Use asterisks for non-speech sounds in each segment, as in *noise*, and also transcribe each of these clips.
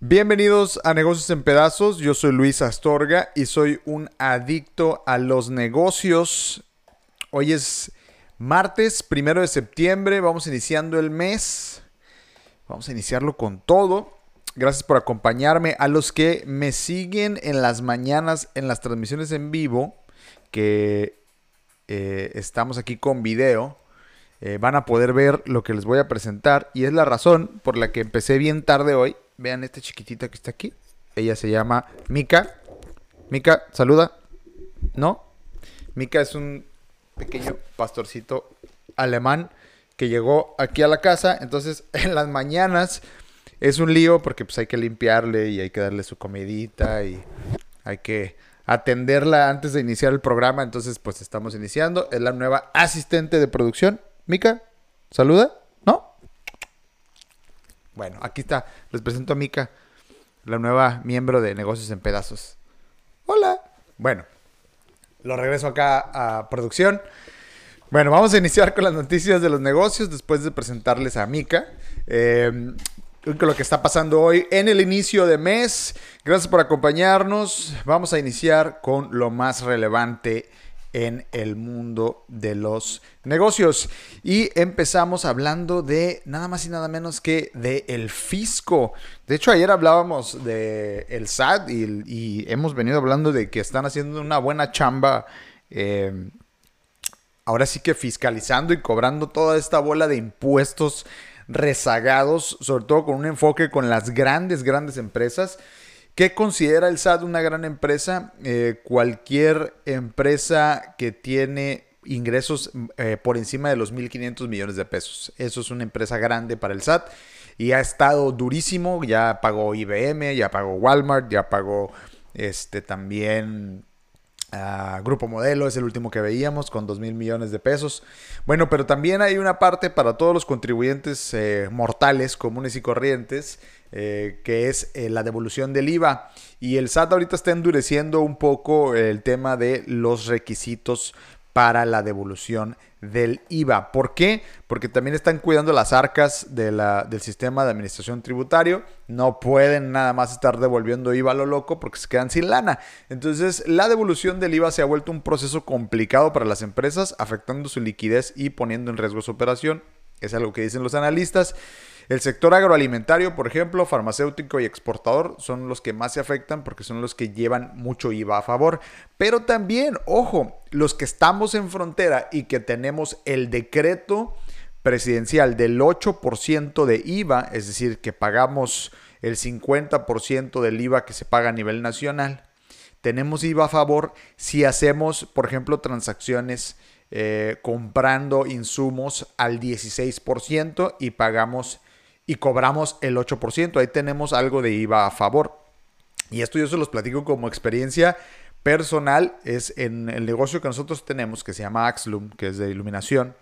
Bienvenidos a Negocios en Pedazos, yo soy Luis Astorga y soy un adicto a los negocios. Hoy es martes, primero de septiembre, vamos iniciando el mes, vamos a iniciarlo con todo. Gracias por acompañarme. A los que me siguen en las mañanas en las transmisiones en vivo, que eh, estamos aquí con video, eh, van a poder ver lo que les voy a presentar y es la razón por la que empecé bien tarde hoy Vean esta chiquitita que está aquí. Ella se llama Mika. Mika, saluda. ¿No? Mika es un pequeño pastorcito alemán que llegó aquí a la casa. Entonces, *laughs* en las mañanas es un lío porque pues hay que limpiarle y hay que darle su comidita y hay que atenderla antes de iniciar el programa. Entonces, pues estamos iniciando. Es la nueva asistente de producción. Mika, saluda. Bueno, aquí está. Les presento a Mika, la nueva miembro de Negocios en Pedazos. Hola. Bueno, lo regreso acá a producción. Bueno, vamos a iniciar con las noticias de los negocios después de presentarles a Mika. Eh, lo que está pasando hoy en el inicio de mes. Gracias por acompañarnos. Vamos a iniciar con lo más relevante en el mundo de los negocios. Y empezamos hablando de nada más y nada menos que de el fisco. De hecho, ayer hablábamos de el SAT y, hemos venido hablando de que están haciendo una buena chamba. Eh, ahora sí que fiscalizando y cobrando toda esta bola de impuestos rezagados, sobre todo con un enfoque con las grandes, grandes empresas. ¿Qué considera el SAT una gran empresa? Eh, cualquier empresa que tiene ingresos eh, por encima de los 1.500 millones de pesos. Eso es una empresa grande para el SAT y ha estado durísimo. Ya pagó IBM, ya pagó Walmart, ya pagó este, también Grupo Modelo, es el último que veíamos con 2 mil millones de pesos. Bueno, pero también hay una parte para todos los contribuyentes eh, mortales, comunes y corrientes eh, que es eh, la devolución del IVA. Y el SAT ahorita está endureciendo un poco el tema de los requisitos para la devolución del IVA. ¿Por qué? Porque también están cuidando las arcas del sistema de administración tributario. No pueden nada más estar devolviendo IVA a lo loco porque se quedan sin lana. Entonces, la devolución del IVA se ha vuelto un proceso complicado para las empresas, afectando su liquidez y poniendo en riesgo su operación. Es algo que dicen los analistas. El sector agroalimentario, por ejemplo, farmacéutico y exportador son los que más se afectan porque son los que llevan mucho IVA a favor. Pero también, ojo, los que estamos en frontera y que tenemos el decreto presidencial del 8% de IVA, es decir, que pagamos el 50% del IVA que se paga a nivel nacional, tenemos IVA a favor si hacemos, por ejemplo, transacciones eh, comprando insumos al 16% y pagamos y cobramos el 8%. Ahí tenemos algo de IVA a favor. Y esto yo se los platico como experiencia personal. Es en el negocio que nosotros tenemos, que se llama Axlum, que es de iluminación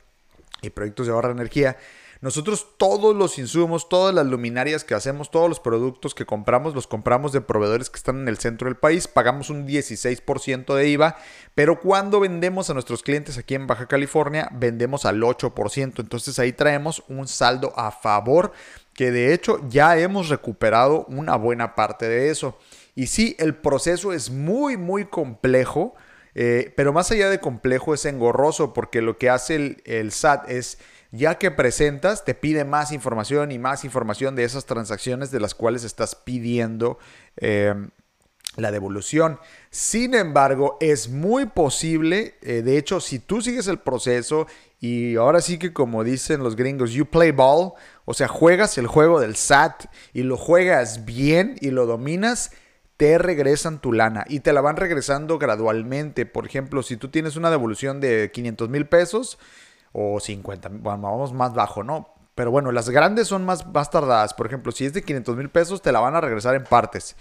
y proyectos de ahorra de energía. Nosotros todos los insumos, todas las luminarias que hacemos, todos los productos que compramos, los compramos de proveedores que están en el centro del país, pagamos un 16% de IVA, pero cuando vendemos a nuestros clientes aquí en Baja California, vendemos al 8%. Entonces ahí traemos un saldo a favor que de hecho ya hemos recuperado una buena parte de eso. Y sí, el proceso es muy, muy complejo, eh, pero más allá de complejo es engorroso porque lo que hace el, el SAT es ya que presentas, te pide más información y más información de esas transacciones de las cuales estás pidiendo em, la devolución. Sin embargo, es muy posible, eh, de hecho, si tú sigues el proceso y ahora sí que como dicen los gringos, you play ball, o sea, juegas el juego del SAT y lo juegas bien y lo dominas, te regresan tu lana y te la van regresando gradualmente. Por ejemplo, si tú tienes una devolución de 500 mil pesos, o 50, bueno, vamos más bajo, ¿no? Pero bueno, las grandes son más, más tardadas. Por ejemplo, si es de 500 mil pesos, te la van a regresar en partes.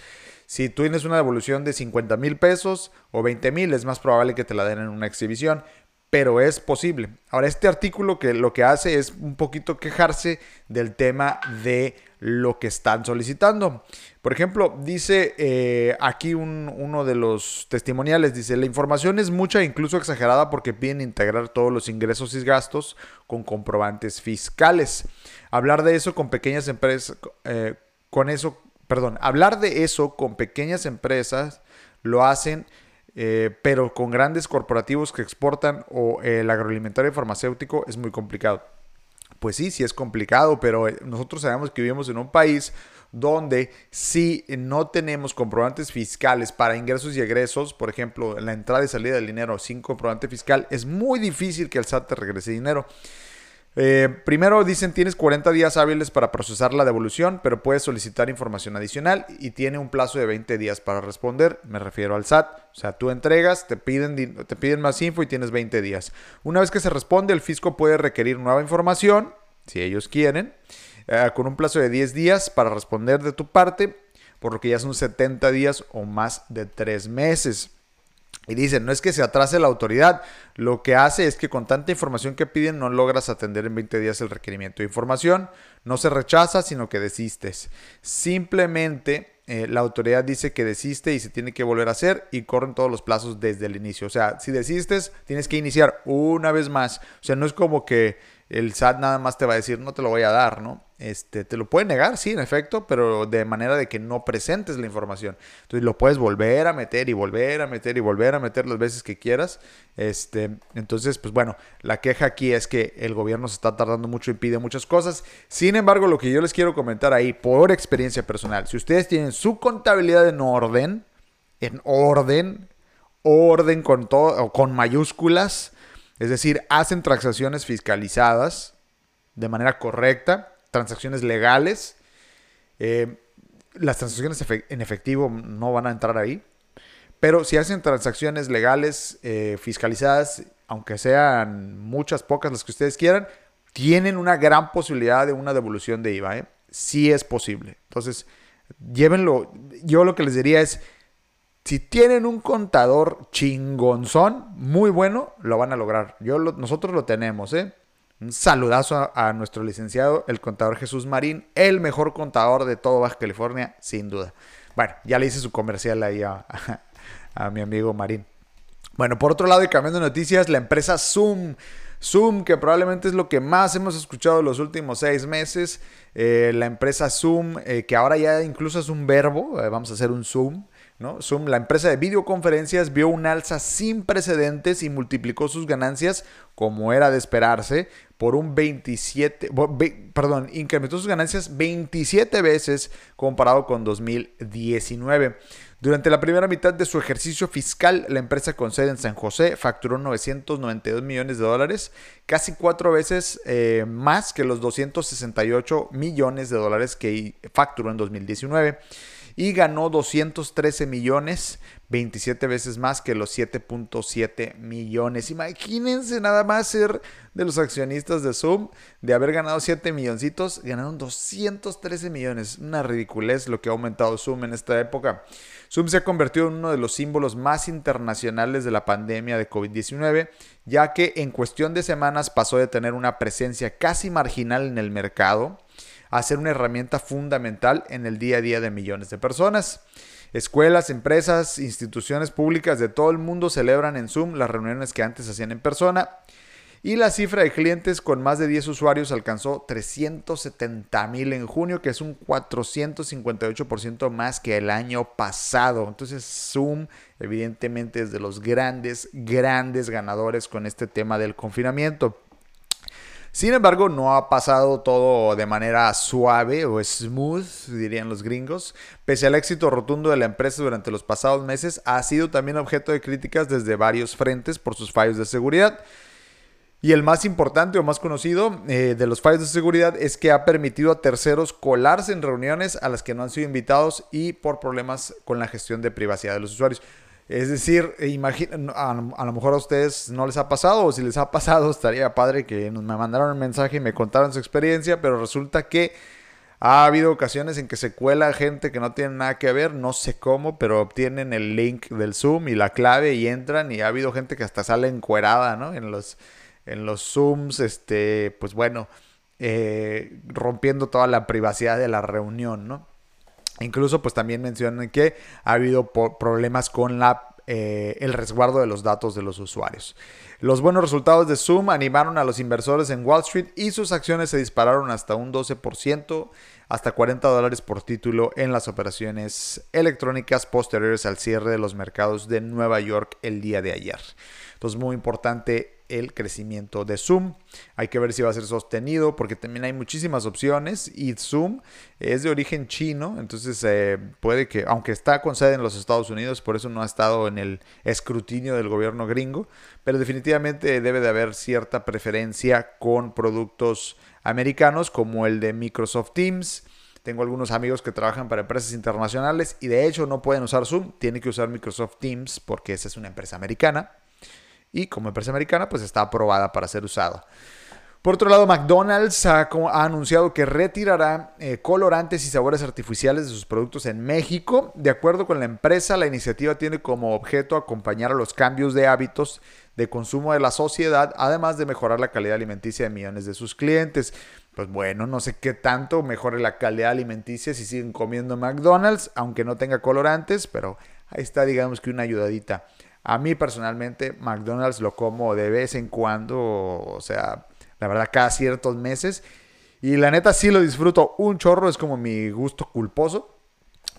Si tú tienes una devolución de 50 mil pesos o 20 mil, es más probable que te la den en una exhibición. pero es posible. Ahora, este artículo que lo que hace es un poquito quejarse del tema de lo que están solicitando. Por ejemplo, dice eh, aquí uno de los testimoniales, dice, la información es mucha e incluso exagerada porque piden integrar todos los ingresos y gastos con comprobantes fiscales. Hablar de eso con pequeñas empresas, eh, con eso, perdón, hablar de eso con pequeñas empresas lo hacen eh, pero con grandes corporativos que exportan o el agroalimentario y farmacéutico es muy complicado. Pues sí, sí es complicado, pero eh, nosotros sabemos que vivimos en un país donde si no tenemos comprobantes fiscales para ingresos y egresos, por ejemplo, la entrada y salida del dinero sin comprobante fiscal, es muy difícil que el SAT regrese dinero. Eh, primero dicen tienes 40 días hábiles para procesar la devolución, pero puedes solicitar información adicional y tiene un plazo de 20 días para responder. Me refiero al SAT. O sea, tú entregas, te piden, te piden más info y tienes 20 días. Una vez que se responde, el fisco puede requerir nueva información, si ellos quieren, eh, con un plazo de 10 días para responder de tu parte, por lo que ya son 70 días o más de 3 meses. Y dicen, no es que se atrase la autoridad, lo que hace es que con tanta información que piden no logras atender en 20 días el requerimiento de información, no se rechaza, sino que desistes. Simplemente eh, la autoridad dice que desiste y se tiene que volver a hacer y corren todos los plazos desde el inicio. O sea, si desistes, tienes que iniciar una vez más. O sea, no es como que el SAT nada más te va a decir, no te lo voy a dar, ¿no? Este, te lo puede negar, sí, en efecto, pero de manera de que no presentes la información. Entonces lo puedes volver a meter y volver a meter y volver a meter las veces que quieras. Este, entonces, pues bueno, la queja aquí es que el gobierno se está tardando mucho y pide muchas cosas. Sin embargo, lo que yo les quiero comentar ahí, por experiencia personal, si ustedes tienen su contabilidad en orden, en orden, orden con todo, con mayúsculas, es decir, hacen transacciones fiscalizadas de manera correcta, transacciones legales. Eh, las transacciones en efectivo no van a entrar ahí. Pero si hacen transacciones legales eh, fiscalizadas, aunque sean muchas, pocas las que ustedes quieran, tienen una gran posibilidad de una devolución de IVA. ¿eh? Sí es posible. Entonces, llévenlo. Yo lo que les diría es, si tienen un contador chingonzón, muy bueno, lo van a lograr. Yo nosotros lo tenemos, ¿eh? Un saludazo a, nuestro licenciado, el contador Jesús Marín, el mejor contador de todo Baja California, sin duda. Bueno, ya le hice su comercial ahí a, mi amigo Marín. Bueno, por otro lado, y cambiando de noticias, la empresa Zoom. Zoom, que probablemente es lo que más hemos escuchado los últimos seis meses. Eh, la empresa Zoom, eh, que ahora ya incluso es un verbo, eh, vamos a hacer un Zoom. Zoom, la empresa de videoconferencias, vio un alza sin precedentes y multiplicó sus ganancias, como era de esperarse, por un 27, perdón, incrementó sus ganancias 27 veces comparado con 2019. Durante la primera mitad de su ejercicio fiscal, la empresa con sede en San José facturó 992 millones de dólares, casi cuatro veces eh, más que los 268 millones de dólares que facturó en 2019 y ganó 213 millones, 27 veces más que los 7.7 millones. Imagínense nada más ser de los accionistas de Zoom, de haber ganado 7 milloncitos, ganaron 213 millones. Una ridiculez lo que ha aumentado Zoom en esta época. Zoom se ha convertido en uno de los símbolos más internacionales de la pandemia de COVID-19, ya que en cuestión de semanas pasó de tener una presencia casi marginal en el mercado a ser una herramienta fundamental en el día a día de millones de personas. Escuelas, empresas, instituciones públicas de todo el mundo celebran en Zoom las reuniones que antes hacían en persona. Y la cifra de clientes con más de 10 usuarios alcanzó 370 mil en junio, que es un 458% más que el año pasado. Entonces Zoom evidentemente es de los grandes, grandes ganadores con este tema del confinamiento. Sin embargo, no ha pasado todo de manera suave o smooth, dirían los gringos. Pese al éxito rotundo de la empresa durante los pasados meses, ha sido también objeto de críticas desde varios frentes por sus fallos de seguridad. Y el más importante o más conocido eh, de los fallos de seguridad es que ha permitido a terceros colarse en reuniones a las que no han sido invitados y por problemas con la gestión de privacidad de los usuarios. Es decir, imagina, a, lo mejor a ustedes no les ha pasado, o si les ha pasado, *laughs* estaría padre que me mandaran un mensaje y me contaran su experiencia, pero resulta que Ha habido ocasiones en que se cuela gente que no tiene nada que ver, no sé cómo, pero obtienen el link del Zoom y la clave y entran y ha habido gente que hasta sale encuerada, ¿no? En los, en los Zooms, este, pues bueno, eh, rompiendo toda la privacidad de la reunión, ¿no? Incluso pues también mencionan que ha habido problemas con eh, el resguardo de los datos de los usuarios. Los buenos resultados de Zoom animaron a los inversores en Wall Street y sus acciones se dispararon hasta un 12%, hasta 40 dólares por título en las operaciones electrónicas posteriores al cierre de los mercados de Nueva York el día de ayer. Entonces, muy importante el crecimiento de Zoom. Hay que ver si va a ser sostenido porque también hay muchísimas opciones y Zoom es de origen chino, entonces eh, puede que, aunque está con sede en los Estados Unidos, por eso no ha estado en el escrutinio del gobierno gringo, pero definitivamente debe de haber cierta preferencia con productos americanos como el de Microsoft Teams. Tengo algunos amigos que trabajan para empresas internacionales y de hecho no pueden usar Zoom, tienen que usar Microsoft Teams porque esa es una empresa americana y como empresa americana pues está aprobada para ser usada. Por otro lado, McDonald's ha, anunciado que retirará eh, colorantes y sabores artificiales de sus productos en México. De acuerdo con la empresa, la iniciativa tiene como objeto acompañar a los cambios de hábitos de consumo de la sociedad, además de mejorar la calidad alimenticia de millones de sus clientes. Pues bueno, no sé qué tanto mejore la calidad alimenticia si siguen comiendo McDonald's, aunque no tenga colorantes, pero ahí está, digamos que una ayudadita. A mí personalmente McDonald's lo como de vez en cuando, o sea, la verdad cada ciertos meses. Y la neta sí lo disfruto un chorro, es como mi gusto culposo.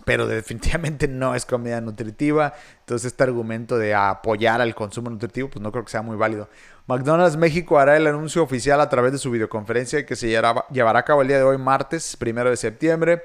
Pero definitivamente no es comida nutritiva. Entonces este argumento de apoyar al consumo nutritivo, pues no creo que sea muy válido. McDonald's México hará el anuncio oficial a través de su videoconferencia que se llevará a cabo el día de hoy, martes, primero de septiembre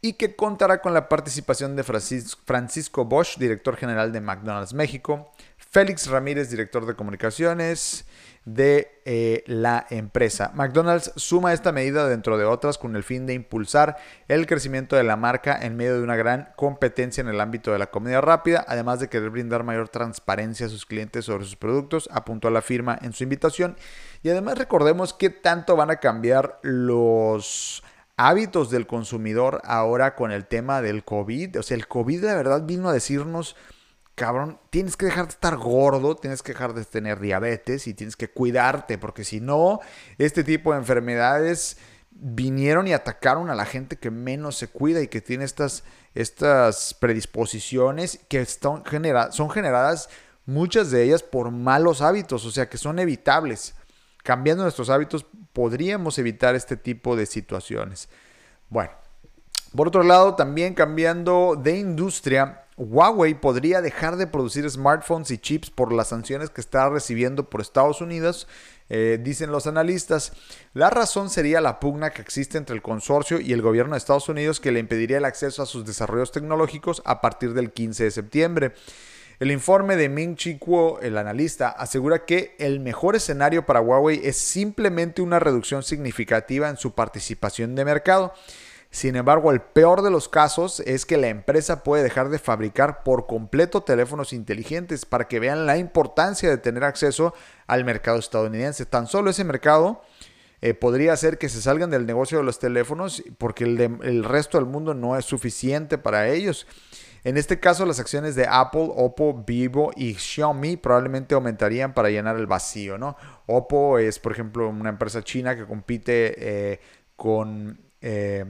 y que contará con la participación de Francisco Bosch, director general de McDonald's México, Félix Ramírez, director de comunicaciones de eh, la empresa. McDonald's suma esta medida dentro de otras con el fin de impulsar el crecimiento de la marca en medio de una gran competencia en el ámbito de la comida rápida, además de querer brindar mayor transparencia a sus clientes sobre sus productos, apuntó la firma en su invitación. Y además recordemos que tanto van a cambiar los hábitos del consumidor ahora con el tema del COVID. O sea, el COVID de verdad vino a decirnos, cabrón, tienes que dejar de estar gordo, tienes que dejar de tener diabetes y tienes que cuidarte, porque si no, este tipo de enfermedades vinieron y atacaron a la gente que menos se cuida y que tiene estas, estas predisposiciones que son, son generadas muchas de ellas por malos hábitos, o sea que son evitables. Cambiando nuestros hábitos podríamos evitar este tipo de situaciones. Bueno, por otro lado, también cambiando de industria, Huawei podría dejar de producir smartphones y chips por las sanciones que está recibiendo por Estados Unidos, eh, dicen los analistas. La razón sería la pugna que existe entre el consorcio y el gobierno de Estados Unidos que le impediría el acceso a sus desarrollos tecnológicos a partir del 15 de septiembre. El informe de Ming Chi Kuo, el analista, asegura que el mejor escenario para Huawei es simplemente una reducción significativa en su participación de mercado. Sin embargo, el peor de los casos es que la empresa puede dejar de fabricar por completo teléfonos inteligentes para que vean la importancia de tener acceso al mercado estadounidense. Tan solo ese mercado eh, podría hacer que se salgan del negocio de los teléfonos porque el resto del mundo no es suficiente para ellos. En este caso, las acciones de Apple, Oppo, Vivo y Xiaomi probablemente aumentarían para llenar el vacío, ¿no? Oppo es, por ejemplo, una empresa china que compite eh, con eh,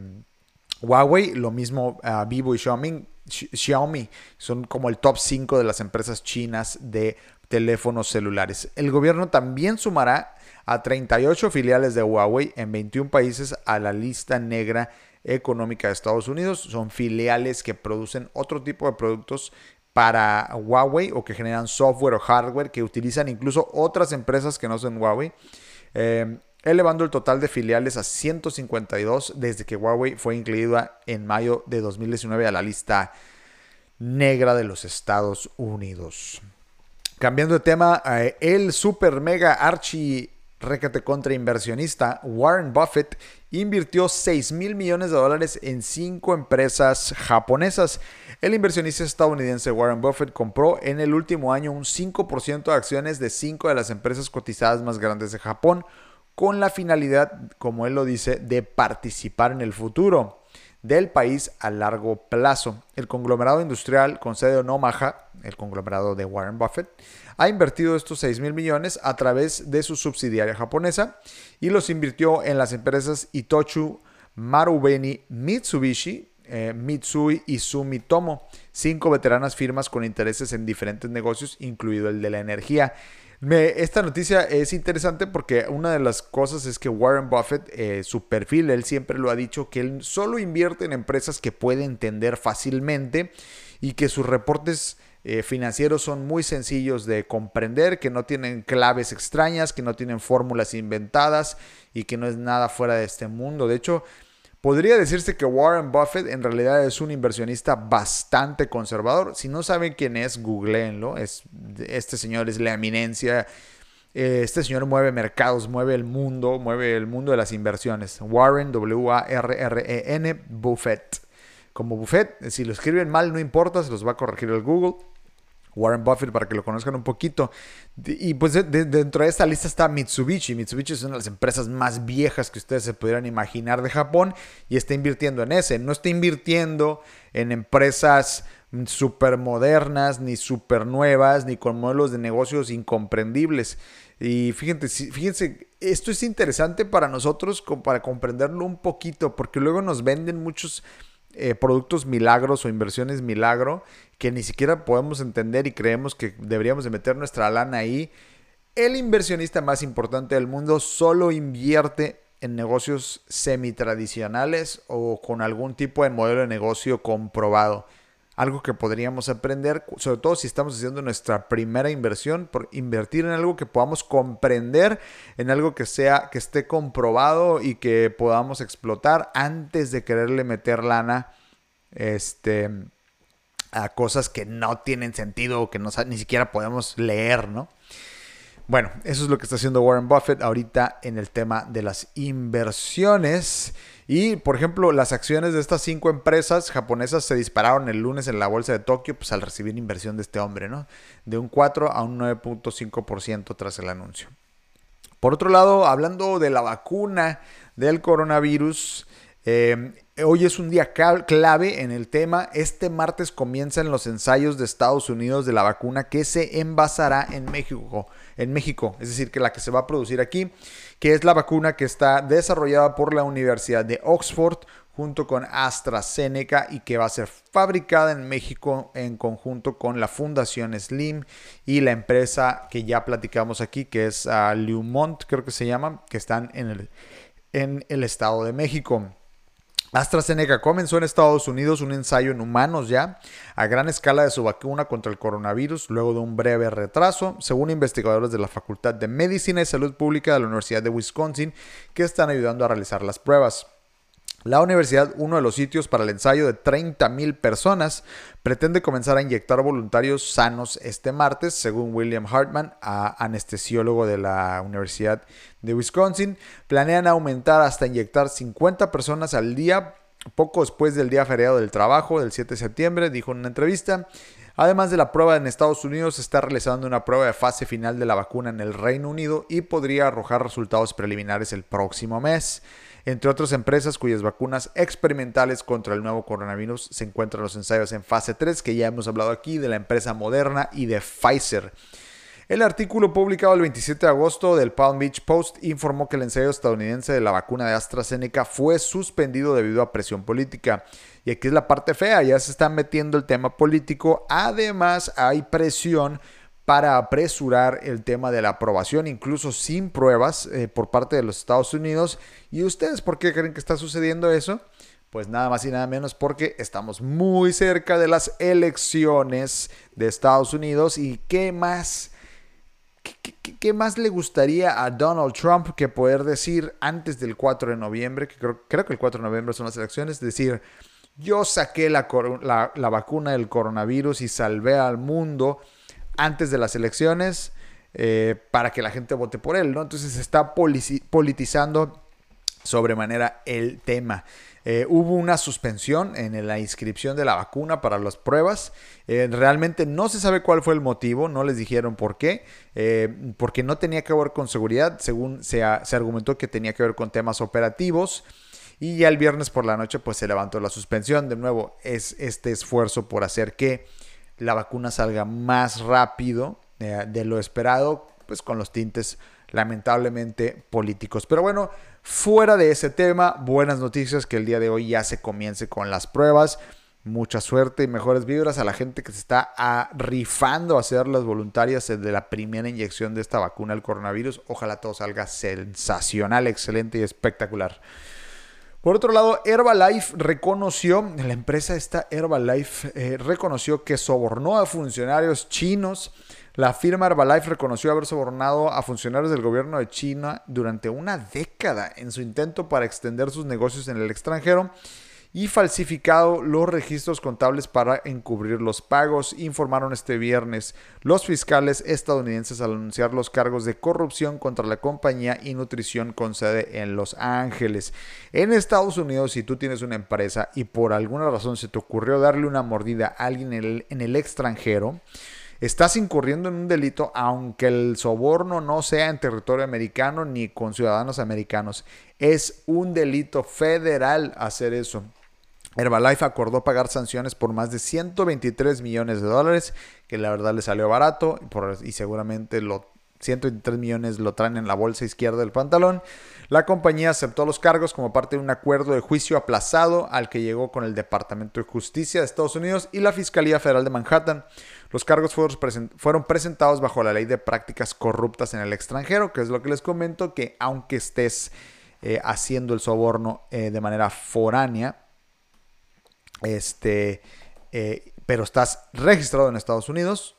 Huawei, lo mismo uh, Vivo y Xiaomi, Xiaomi son como el top 5 de las empresas chinas de teléfonos celulares. El gobierno también sumará a 38 filiales de Huawei en 21 países a la lista negra económica de Estados Unidos. Son filiales que producen otro tipo de productos para Huawei o que generan software o hardware que utilizan incluso otras empresas que no son Huawei. Elevando el total de filiales a 152 desde que Huawei fue incluida en mayo de 2019 a la lista negra de los Estados Unidos. Cambiando de tema, eh, el super mega archi requete contra inversionista Warren Buffett invirtió 6 mil millones de dólares en cinco empresas japonesas. El inversionista estadounidense Warren Buffett compró en el último año un 5% de acciones de cinco de las empresas cotizadas más grandes de Japón, con la finalidad, como él lo dice, de participar en el futuro del país a largo plazo. El conglomerado industrial con sede en Omaha, el conglomerado de Warren Buffett, ha invertido estos 6 mil millones a través de su subsidiaria japonesa y los invirtió en las empresas Itochu, Marubeni, Mitsubishi, eh, Mitsui y Sumitomo, cinco veteranas firmas con intereses en diferentes negocios, incluido el de la energía. esta noticia es interesante porque una de las cosas es que Warren Buffett, eh, su perfil, él siempre lo ha dicho, que él solo invierte en empresas que puede entender fácilmente y que sus reportes eh, financieros son muy sencillos de comprender, que no tienen claves extrañas, que no tienen fórmulas inventadas y que no es nada fuera de este mundo. De hecho, Podría decirse que Warren Buffett en realidad es un inversionista bastante conservador. Si no saben quién es, googleenlo. Es, este señor es la eminencia. Eh, este señor mueve mercados, mueve el mundo, mueve el mundo de las inversiones. Warren, W-A-R-R-E-N, Buffett. Como Buffett, si lo escriben mal, no importa, se los va a corregir el Google. Warren Buffett para que lo conozcan un poquito. Y pues dentro de esta lista está Mitsubishi. Mitsubishi es una de las empresas más viejas que ustedes se pudieran imaginar de Japón y está invirtiendo en ese. No está invirtiendo en empresas súper modernas, ni súper nuevas, ni con modelos de negocios incomprendibles. Y fíjense, fíjense, esto es interesante para nosotros, para comprenderlo un poquito, porque luego nos venden muchos eh, productos milagros o inversiones milagro que ni siquiera podemos entender y creemos que deberíamos de meter nuestra lana ahí. El inversionista más importante del mundo solo invierte en negocios semi-tradicionales o con algún tipo de modelo de negocio comprobado algo que podríamos aprender, sobre todo si estamos haciendo nuestra primera inversión, por invertir en algo que podamos comprender, en algo que sea, que esté comprobado y que podamos explotar antes de quererle meter lana este, a cosas que no tienen sentido o que no, ni siquiera podemos leer, ¿no? Bueno, eso es lo que está haciendo Warren Buffett ahorita en el tema de las inversiones. Y, por ejemplo, las acciones de estas cinco empresas japonesas se dispararon el lunes en la bolsa de Tokio pues, al recibir inversión de este hombre, ¿no? De un 4 a un 9.5% tras el anuncio. Por otro lado, hablando de la vacuna del coronavirus, eh, hoy es un día clave en el tema. Este martes comienzan los ensayos de Estados Unidos de la vacuna que se envasará en México en México, es decir, que la que se va a producir aquí, que es la vacuna que está desarrollada por la Universidad de Oxford junto con AstraZeneca y que va a ser fabricada en México en conjunto con la Fundación Slim y la empresa que ya platicamos aquí, que es uh, Lumont, creo que se llama, que están en el, en el Estado de México. AstraZeneca comenzó en Estados Unidos un ensayo en humanos ya a gran escala de su vacuna contra el coronavirus luego de un breve retraso, según investigadores de la Facultad de Medicina y Salud Pública de la Universidad de Wisconsin que están ayudando a realizar las pruebas. La universidad, uno de los sitios para el ensayo de 30.000 personas, pretende comenzar a inyectar voluntarios sanos este martes, según William Hartman, anestesiólogo de la Universidad de Wisconsin. Planean aumentar hasta inyectar 50 personas al día, poco después del día feriado del trabajo del 7 de septiembre, dijo en una entrevista. Además de la prueba en Estados Unidos, se está realizando una prueba de fase final de la vacuna en el Reino Unido y podría arrojar resultados preliminares el próximo mes. Entre otras empresas cuyas vacunas experimentales contra el nuevo coronavirus se encuentran los ensayos en fase 3, que ya hemos hablado aquí, de la empresa Moderna y de Pfizer. El artículo publicado el 27 de agosto del Palm Beach Post informó que el ensayo estadounidense de la vacuna de AstraZeneca fue suspendido debido a presión política. Y aquí es la parte fea, ya se está metiendo el tema político. Además, hay presión para apresurar el tema de la aprobación, incluso sin pruebas eh, por parte de los Estados Unidos. ¿Y ustedes por qué creen que está sucediendo eso? Pues nada más y nada menos porque estamos muy cerca de las elecciones de Estados Unidos y qué más, qué, más le gustaría a Donald Trump que poder decir antes del 4 de noviembre, que creo, que el 4 de noviembre son las elecciones, decir, yo saqué la, la vacuna del coronavirus y salvé al mundo antes de las elecciones eh, para que la gente vote por él, ¿no? Entonces se está politizando sobremanera el tema. Eh, hubo una suspensión en la inscripción de la vacuna para las pruebas. Eh, realmente no se sabe cuál fue el motivo, no les dijeron por qué, eh, porque no tenía que ver con seguridad, según se, se argumentó que tenía que ver con temas operativos. Y ya el viernes por la noche pues se levantó la suspensión. De nuevo, es este esfuerzo por hacer que la vacuna salga más rápido de lo esperado, pues con los tintes lamentablemente políticos. Pero bueno, fuera de ese tema, buenas noticias que el día de hoy ya se comience con las pruebas. Mucha suerte y mejores vibras a la gente que se está rifando a hacer las voluntarias de la primera inyección de esta vacuna al coronavirus. Ojalá todo salga sensacional, excelente y espectacular. Por otro lado, Herbalife reconoció, la empresa esta Herbalife eh, reconoció que sobornó a funcionarios chinos. La firma Herbalife reconoció haber sobornado a funcionarios del gobierno de China durante una década en su intento para extender sus negocios en el extranjero y falsificado los registros contables para encubrir los pagos, informaron este viernes los fiscales estadounidenses al anunciar los cargos de corrupción contra la compañía y nutrición con sede en Los Ángeles. En Estados Unidos, si tú tienes una empresa y por alguna razón se te ocurrió darle una mordida a alguien en el, en el extranjero, estás incurriendo en un delito aunque el soborno no sea en territorio americano ni con ciudadanos americanos. Es un delito federal hacer eso. Herbalife acordó pagar sanciones por más de 123 millones de dólares, que la verdad le salió barato y, seguramente lo 123 millones lo traen en la bolsa izquierda del pantalón. La compañía aceptó los cargos como parte de un acuerdo de juicio aplazado al que llegó con el Departamento de Justicia de Estados Unidos y la Fiscalía Federal de Manhattan. Los cargos fueron, presentados bajo la ley de prácticas corruptas en el extranjero, que es lo que les comento, que aunque estés eh, haciendo el soborno eh, de manera foránea, este, eh, pero estás registrado en Estados Unidos,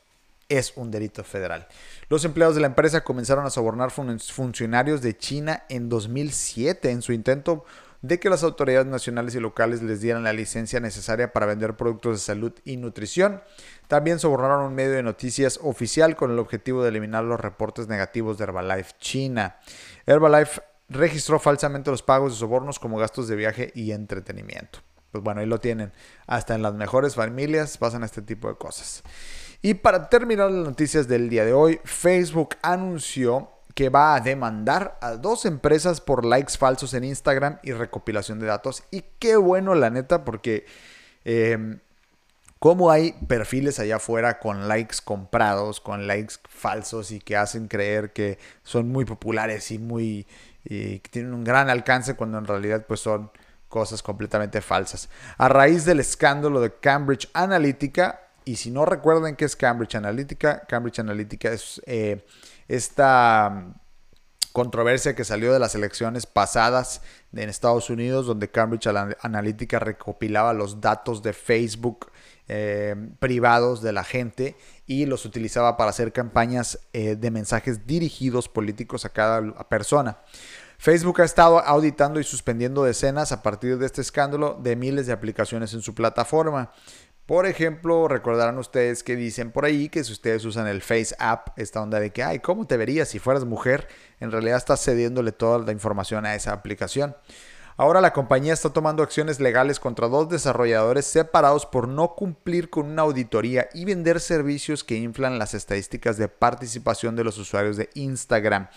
es un delito federal. Los empleados de la empresa comenzaron a sobornar funcionarios de China en 2007 en su intento de que las autoridades nacionales y locales les dieran la licencia necesaria para vender productos de salud y nutrición. También sobornaron un medio de noticias oficial con el objetivo de eliminar los reportes negativos de Herbalife China. Herbalife registró falsamente los pagos de sobornos como gastos de viaje y entretenimiento. Pues bueno, ahí lo tienen. Hasta en las mejores familias pasan este tipo de cosas. Y para terminar las noticias del día de hoy, Facebook anunció que va a demandar a dos empresas por likes falsos en Instagram y recopilación de datos. Y qué bueno, la neta, porque eh, como hay perfiles allá afuera con likes comprados, con likes falsos y que hacen creer que son muy populares y muy que tienen un gran alcance cuando en realidad pues son cosas completamente falsas. A raíz del escándalo de Cambridge Analytica, y si no recuerdan qué es Cambridge Analytica, Cambridge Analytica es eh, esta mm, controversia que salió de las elecciones pasadas en Estados Unidos, donde Cambridge Analytica recopilaba los datos de Facebook eh, privados de la gente y los utilizaba para hacer campañas eh, de mensajes dirigidos políticos a cada persona. Facebook ha estado auditando y suspendiendo decenas a partir de este escándalo de miles de aplicaciones en su plataforma. Por ejemplo, recordarán ustedes que dicen por ahí que si ustedes usan el Face App, esta onda de que, ay, ¿cómo te verías si fueras mujer? En realidad estás cediéndole toda la información a esa aplicación. Ahora la compañía está tomando acciones legales contra dos desarrolladores separados por no cumplir con una auditoría y vender servicios que inflan las estadísticas de participación de los usuarios de Instagram.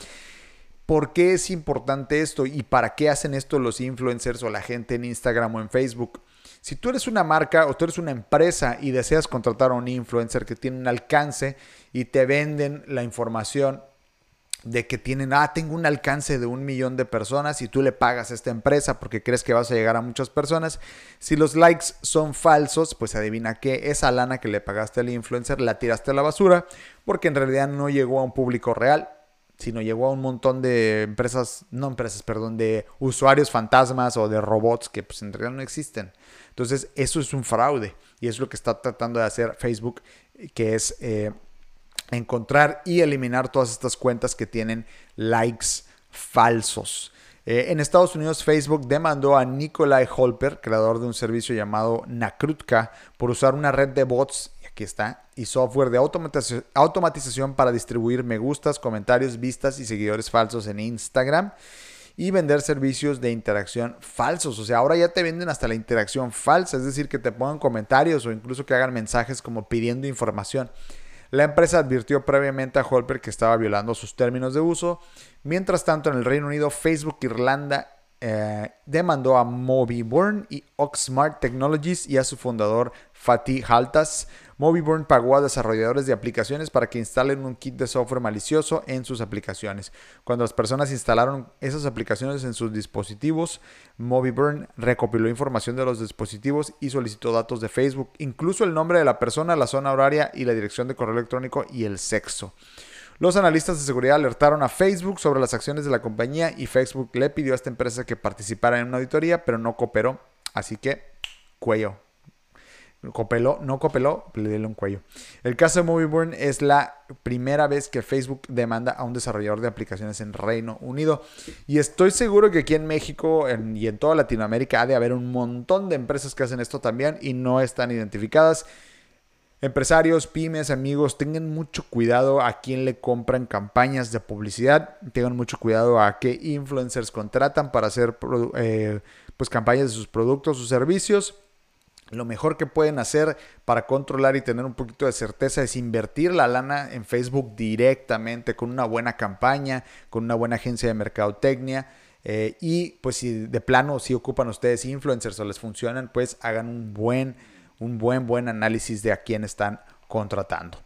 ¿Por qué es importante esto y para qué hacen esto los influencers o la gente en Instagram o en Facebook? Si tú eres una marca o tú eres una empresa y deseas contratar a un influencer que tiene un alcance y te venden la información de que tienen, ah, tengo un alcance de un millón de personas y tú le pagas a esta empresa porque crees que vas a llegar a muchas personas. Si los likes son falsos, pues adivina que esa lana que le pagaste al influencer la tiraste a la basura porque en realidad no llegó a un público real, sino llegó a un montón de empresas, no empresas, perdón, de usuarios fantasmas o de robots que pues en realidad no existen. Entonces, eso es un fraude y es lo que está tratando de hacer Facebook, que es eh, encontrar y eliminar todas estas cuentas que tienen likes falsos. Eh, en Estados Unidos, Facebook demandó a Nikolai Holper, creador de un servicio llamado Nakrutka, por usar una red de bots, aquí está, y software de automatización para distribuir me gustas, comentarios, vistas y seguidores falsos en Instagram. y vender servicios de interacción falsos. O sea, ahora ya te venden hasta la interacción falsa, es decir, que te pongan comentarios o incluso que hagan mensajes como pidiendo información. La empresa advirtió previamente a Holper que estaba violando sus términos de uso. Mientras tanto, en el Reino Unido, Facebook Irlanda eh, demandó a Mobiburn y Oxmart Technologies y a su fundador Fatih Haltas. Mobiburn pagó a desarrolladores de aplicaciones para que instalen un kit de software malicioso en sus aplicaciones. Cuando las personas instalaron esas aplicaciones en sus dispositivos, Mobiburn recopiló información de los dispositivos y solicitó datos de Facebook, incluso el nombre de la persona, la zona horaria y la dirección de correo electrónico y el sexo. Los analistas de seguridad alertaron a Facebook sobre las acciones de la compañía y Facebook le pidió a esta empresa que participara en una auditoría, pero no cooperó. Así que, cuello. Copeló, no copeló, le dio un cuello. El caso de Movieburn es la primera vez que Facebook demanda a un desarrollador de aplicaciones en Reino Unido. Y estoy seguro que aquí en México y en toda Latinoamérica ha de haber un montón de empresas que hacen esto también y no están identificadas. Empresarios, pymes, amigos, tengan mucho cuidado a quién le compran campañas de publicidad, tengan mucho cuidado a qué influencers contratan para hacer eh, pues, campañas de sus productos o servicios. Lo mejor que pueden hacer para controlar y tener un poquito de certeza es invertir la lana en Facebook directamente con una buena campaña, con una buena agencia de mercadotecnia. Eh, y pues si de plano si ocupan ustedes influencers o les funcionan, pues hagan un buen un buen, buen análisis de a quién están contratando.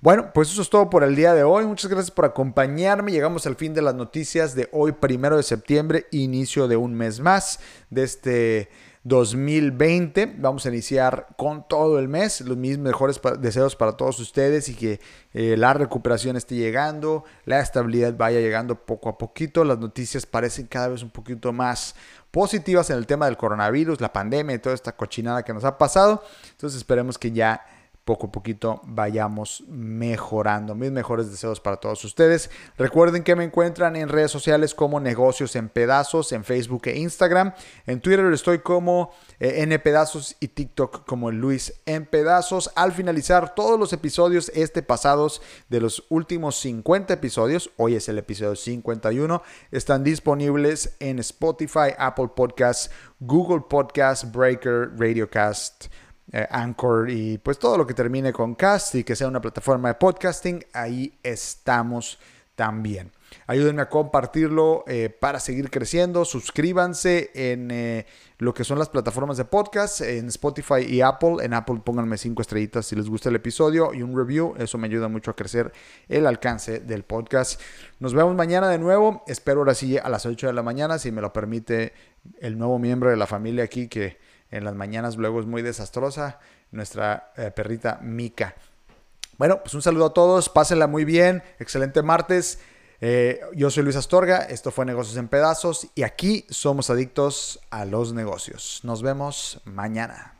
Bueno, pues eso es todo por el día de hoy. Muchas gracias por acompañarme. Llegamos al fin de las noticias de hoy, primero de septiembre, inicio de un mes más de este 2020. Vamos a iniciar con todo el mes. Los mis mejores deseos para todos ustedes y que eh, la recuperación esté llegando, la estabilidad vaya llegando poco a poquito. Las noticias parecen cada vez un poquito más positivas en el tema del coronavirus, la pandemia y toda esta cochinada que nos ha pasado. Entonces esperemos que ya poco a poquito vayamos mejorando. Mis mejores deseos para todos ustedes. Recuerden que me encuentran en redes sociales como Negocios en Pedazos, en Facebook e Instagram. En Twitter estoy como eh, N Pedazos y TikTok como Luis en Pedazos. Al finalizar todos los episodios este pasados de los últimos 50 episodios, hoy es el episodio 51, están disponibles en Spotify, Apple Podcasts, Google Podcasts, Breaker, Radiocast. Eh, Anchor y pues todo lo que termine con Cast y que sea una plataforma de podcasting, ahí estamos también. Ayúdenme a compartirlo eh, para seguir creciendo. Suscríbanse en eh, lo que son las plataformas de podcast, en Spotify y Apple. En Apple pónganme cinco estrellitas si les gusta el episodio y un review. Eso me ayuda mucho a crecer el alcance del podcast. Nos vemos mañana de nuevo. Espero ahora sí a las 8 de la mañana, si me lo permite el nuevo miembro de la familia aquí que en las mañanas luego es muy desastrosa, nuestra eh, perrita Mika. Bueno, pues un saludo a todos, pásenla muy bien, excelente martes. Eh, yo soy Luis Astorga, esto fue Negocios en Pedazos y aquí somos adictos a los negocios. Nos vemos mañana.